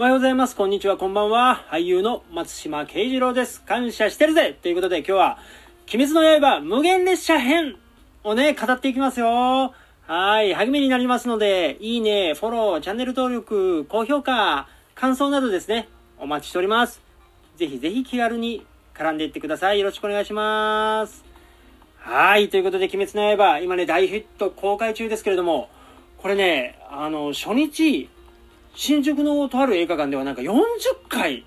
おはようございます。こんにちは。こんばんは。俳優の松島慶次郎です。感謝してるぜということで今日は、鬼滅の刃無限列車編をね、語っていきますよ。はい。励みになりますので、いいね、フォロー、チャンネル登録、高評価、感想などですね、お待ちしております。ぜひぜひ気軽に絡んでいってください。よろしくお願いします。はい。ということで、鬼滅の刃、今ね、大ヒット公開中ですけれども、これね、あの、初日、新宿のとある映画館ではなんか40回、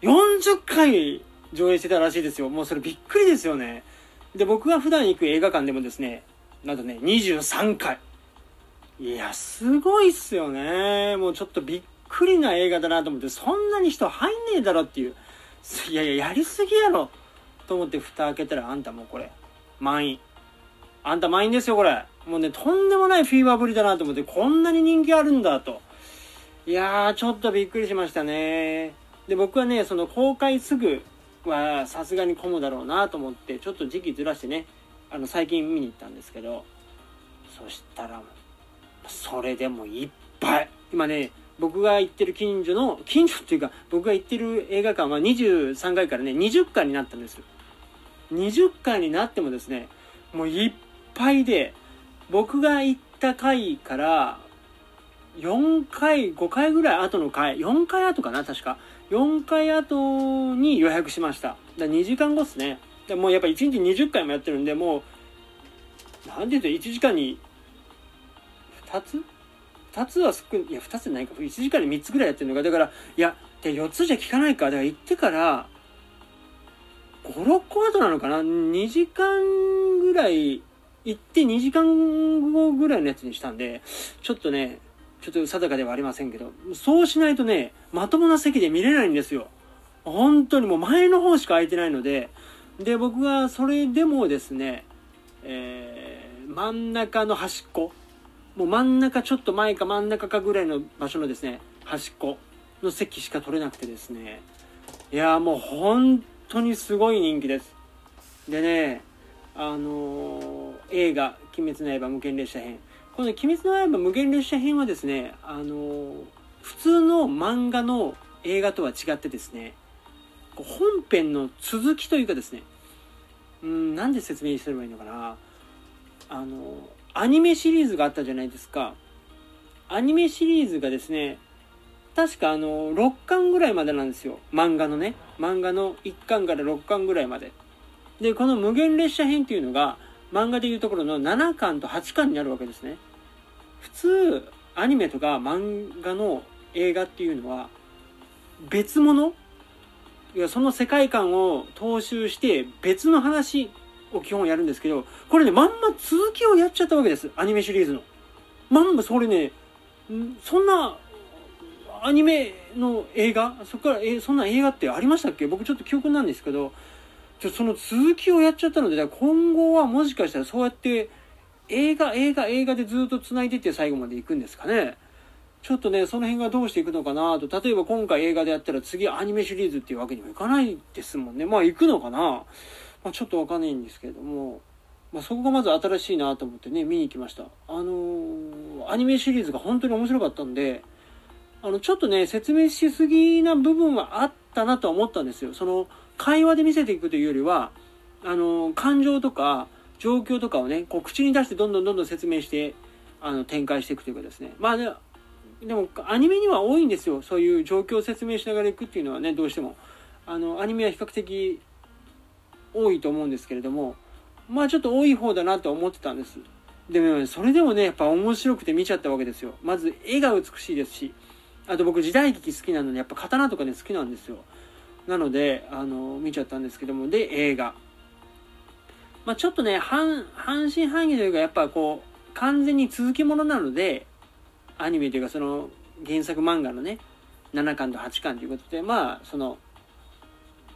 40回上映してたらしいですよ。もうそれびっくりですよね。で、僕が普段行く映画館でもですね、なんとね、23回。いや、すごいっすよね。もうちょっとびっくりな映画だなと思って、そんなに人入んねえだろっていう。いやいや、やりすぎやろ。と思って蓋開けたら、あんたもうこれ、満員。あんた満員ですよ、これ。もうね、とんでもないフィーバーぶりだなと思って、こんなに人気あるんだと。いやー、ちょっとびっくりしましたね。で、僕はね、その公開すぐはさすがに混むだろうなと思って、ちょっと時期ずらしてね、あの、最近見に行ったんですけど、そしたら、それでもいっぱい。今ね、僕が行ってる近所の、近所っていうか、僕が行ってる映画館は23回からね、20回になったんですよ。20回になってもですね、もういっぱいで、僕が行った回から4回、5回ぐらい後の回、4回後かな、確か。4回後に予約しました。だ2時間後っすね。でもうやっぱ1日20回もやってるんで、もう、なんて言うと1時間に、2つ ?2 つは少い、いや、2つじゃないか。1時間に3つぐらいやってるのか。だから、いや、で、4つじゃ効かないか。だから行ってから、5、6個後なのかな ?2 時間ぐらい、行って2時間後ぐらいのやつにしたんで、ちょっとね、ちょっと定かではありませんけど、そうしないとね、まともな席で見れないんですよ。本当にもう前の方しか空いてないので、で、僕がそれでもですね、えー、真ん中の端っこ、もう真ん中ちょっと前か真ん中かぐらいの場所のですね、端っこの席しか取れなくてですね、いやもう本当にすごい人気です。でね、あのー、映画、鬼滅の刃無限列車編、この「鬼滅の刃無限列車編」はですねあの普通の漫画の映画とは違ってですね本編の続きというかですねうんなんで説明すればいいのかな。あのアニメシリーズがあったじゃないですか。アニメシリーズがですね確かあの6巻ぐらいまでなんですよ。漫画のね。漫画の1巻から6巻ぐらいまで。でこの無限列車編っていうのが漫画でいうところの7巻と8巻になるわけですね。普通、アニメとか漫画の映画っていうのは、別物いや、その世界観を踏襲して別の話を基本やるんですけど、これね、まんま続きをやっちゃったわけです。アニメシリーズの。まんまそれね、そんな、アニメの映画そこから、え、そんな映画ってありましたっけ？僕ちょっと記憶なんですけど、ちょその続きをやっちゃったので、今後はもしかしたらそうやって映画、映画、映画でずっと繋いでって最後まで行くんですかね。ちょっとね、その辺がどうしていくのかなと。例えば今回映画でやったら次アニメシリーズっていうわけにもいかないですもんね。まあ行くのかなまあちょっとわかんないんですけれども。まあそこがまず新しいなと思ってね、見に行きました。あのー、アニメシリーズが本当に面白かったんで、あの、ちょっとね、説明しすぎな部分はあったなとは思ったんですよ。その、会話で見せていくというよりは、あの、感情とか状況とかをね、こう口に出してどんどんどんどん説明して、あの、展開していくというかですね。まあね、でもアニメには多いんですよ。そういう状況を説明しながらいくっていうのはね、どうしても。あの、アニメは比較的多いと思うんですけれども、まあちょっと多い方だなと思ってたんです。でも、それでもね、やっぱ面白くて見ちゃったわけですよ。まず絵が美しいですし、あと僕時代劇好きなので、やっぱ刀とかね、好きなんですよ。なので、あの、見ちゃったんですけども、で、映画。まあ、ちょっとね、半、半信半疑というか、やっぱこう、完全に続きものなので、アニメというか、その、原作漫画のね、7巻と8巻ということで、まあ、その、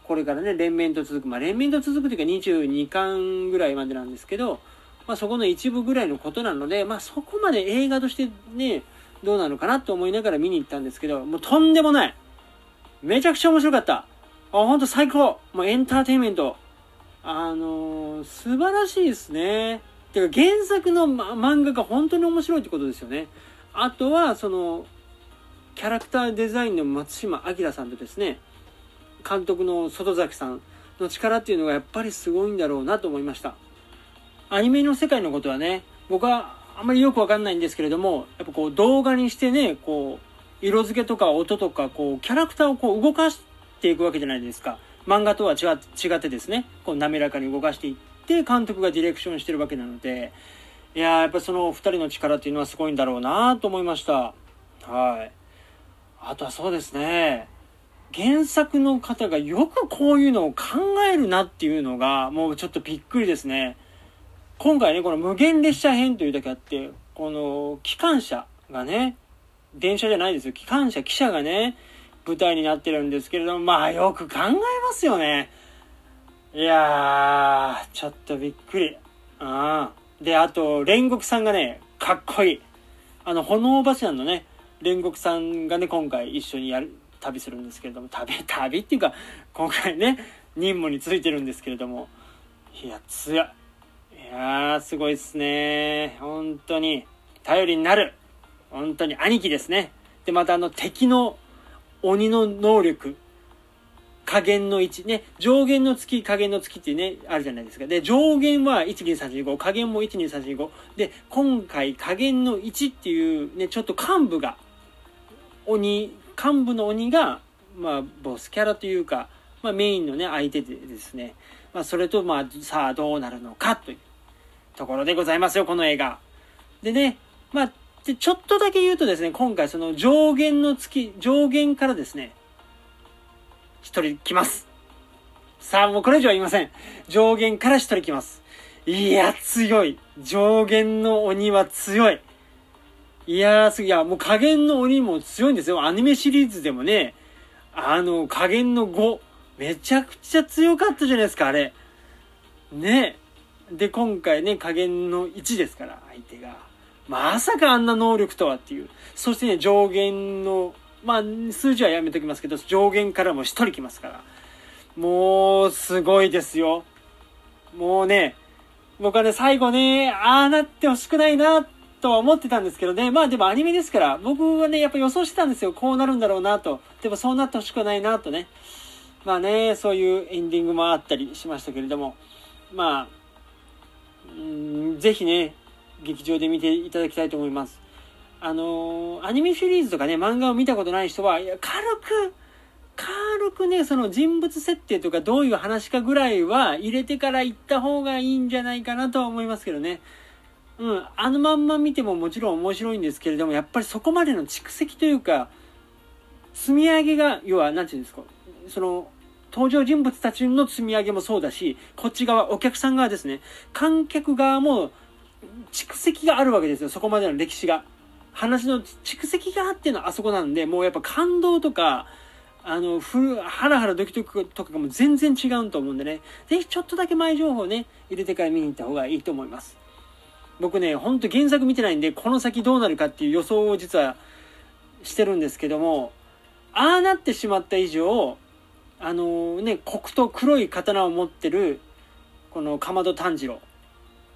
これからね、連綿と続く、まあ、連綿と続くというか22巻ぐらいまでなんですけど、まあ、そこの一部ぐらいのことなので、まあ、そこまで映画としてね、どうなのかなと思いながら見に行ったんですけど、もうとんでもない。めちゃくちゃ面白かった、ほんと最高もうエンターテインメント。あのー、素晴らしいですね。てか原作の、ま、漫画が本当に面白いってことですよね。あとは、その、キャラクターデザインの松島明さんとですね監督の外崎さんの力っていうのがやっぱりすごいんだろうなと思いましたアニメの世界のことはね僕はあんまりよくわかんないんですけれどもやっぱこう動画にしてねこう色付けとか音とかこうキャラクターをこう動かしてていくわけじゃないですか。漫画とは違違ってですねこう滑らかに動かしていって監督がディレクションしてるわけなのでいややっぱその2人の力っていうのはすごいんだろうなと思いました。はい。あとはそうですね原作の方がよくこういうのを考えるなっていうのがもうちょっとびっくりですね。今回ねこの無限列車編というだけあってこの機関車がね電車じゃないですよ。機関車汽車がね舞台になってるんですけれどもまあよく考えますよね。いやーちょっとびっくり。あであと煉獄さんがねかっこいい。あの炎柱のね煉獄さんがね今回一緒にやる旅するんですけれども旅旅っていうか今回ね任務についてるんですけれども。いや強いいやーすごいっすね。本当に。頼りになる。本当に兄貴ですね。でまたあの敵の鬼の能力。加減の1ね上限の月加減の月ってねあるじゃないですか。で上限は12345加減も12345で今回加減の1っていうねちょっと幹部が鬼幹部の鬼がまあボスキャラというか、まあ、メインのね相手でですね、まあ、それとまあさあどうなるのかというところでございますよこの映画。でねまあでちょっとだけ言うとですね今回その上限の月上限からですね一人来ます。さあ、もうこれ以上は言いません。上限から一人来ます。いや、強い。上限の鬼は強い。いやー、すいや、もう加減の鬼も強いんですよ。アニメシリーズでもね、あの、加減の5、めちゃくちゃ強かったじゃないですか、あれ。ね。で、今回ね、加減の1ですから、相手が。まさかあんな能力とはっていう。そしてね、上限のまあ、数字はやめときますけど、上限からも1人来ますから。もう、すごいですよ。もうね、僕はね、最後ね、ああなってほしくないな、とは思ってたんですけどね。まあでもアニメですから、僕はね、やっぱ予想してたんですよ。こうなるんだろうなと。でもそうなってほしくないな、とね。まあね、そういうエンディングもあったりしましたけれども。まあ、うん、ぜひね、劇場で見ていただきたいと思います。あのー、アニメシリーズとかね、漫画を見たことない人は、軽く、軽くね、その人物設定とかどういう話かぐらいは入れてから行った方がいいんじゃないかなとは思いますけどね。うん、あのまんま見てももちろん面白いんですけれども、やっぱりそこまでの蓄積というか、積み上げが、要は、なんていうんですか、その、登場人物たちの積み上げもそうだし、こっち側、お客さん側ですね、観客側も蓄積があるわけですよ、そこまでの歴史が。話の蓄積があってのあそこなんで、もうやっぱ感動とか、あの、ふハラハラドキドキとかも全然違うと思うんでね、ぜひちょっとだけ前情報ね、入れてから見に行った方がいいと思います。僕ね、ほんと原作見てないんで、この先どうなるかっていう予想を実はしてるんですけども、ああなってしまった以上、あのね、黒と黒い刀を持ってる、このかまど炭治郎。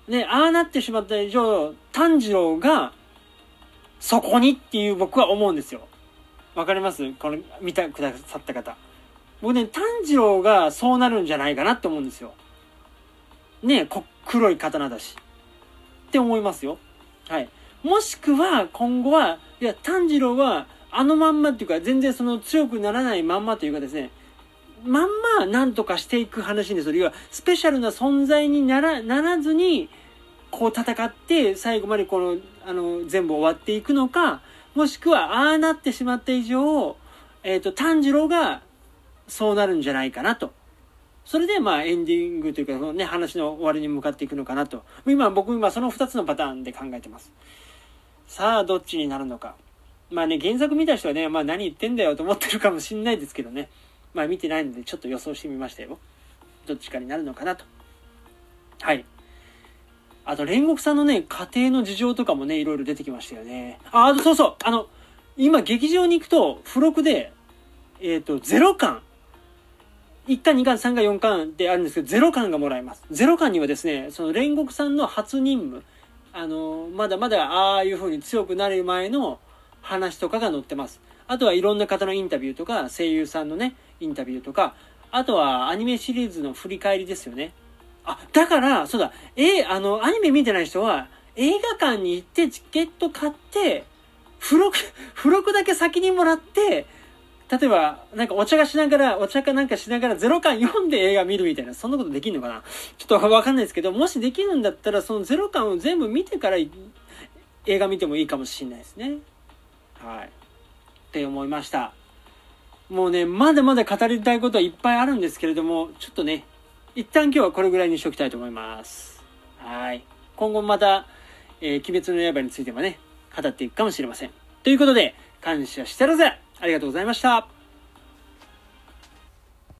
ね、ああなってしまった以上、炭治郎がそこにっていう僕は思うんですよ。わかります？この見たくださった方。僕ね、炭治郎がそうなるんじゃないかなって思うんですよ。ね黒い刀だし。って思いますよ。はい。もしくは、今後は、いや、炭治郎は、あのまんまっていうか、全然その強くならないまんまというかですね、まんまなんとかしていく話ですよ。要は、スペシャルな存在になら、ならずに、こう戦って最後までこのあの全部終わっていくのかもしくはああなってしまった以上、えっ、ー、と炭治郎がそうなるんじゃないかなと。それでまあエンディングというかその、ね、話の終わりに向かっていくのかなと。今僕今その2つのパターンで考えてます。さあどっちになるのか。まあね原作見た人はね、まあ、何言ってんだよと思ってるかもしんないですけどね。まあ見てないのでちょっと予想してみましたよどっちかになるのかなとはいあと煉獄さんのね、家庭の事情とかもね、いろいろ出てきましたよね。あ、あとそうそう、あの、今劇場に行くと、付録で、えっ、ー、と、0巻。1巻、2巻、3巻、4巻であるんですけど、0巻がもらえます。0巻にはですね、その煉獄さんの初任務、あの、まだまだああいう風に強くなる前の話とかが載ってます。あとはいろんな方のインタビューとか、声優さんのね、インタビューとか、あとはアニメシリーズの振り返りですよね。あ、だから、そうだ、えあの、アニメ見てない人は、映画館に行ってチケット買って、付録、付録だけ先にもらって、例えば、なんかお茶がしながら、お茶かなんかしながらゼロ巻読んで映画見るみたいな、そんなことできるのかな？ちょっとわかんないですけど、もしできるんだったら、そのゼロ巻を全部見てから映画見てもいいかもしれないですね。はい。って思いました。もうね、まだまだ語りたいことはいっぱいあるんですけれども、ちょっとね、一旦今日はこれぐらいにしときたいと思います。はい。今後また、えー、鬼滅の刃についてもね、語っていくかもしれません。ということで、感謝してるぜありがとうございました。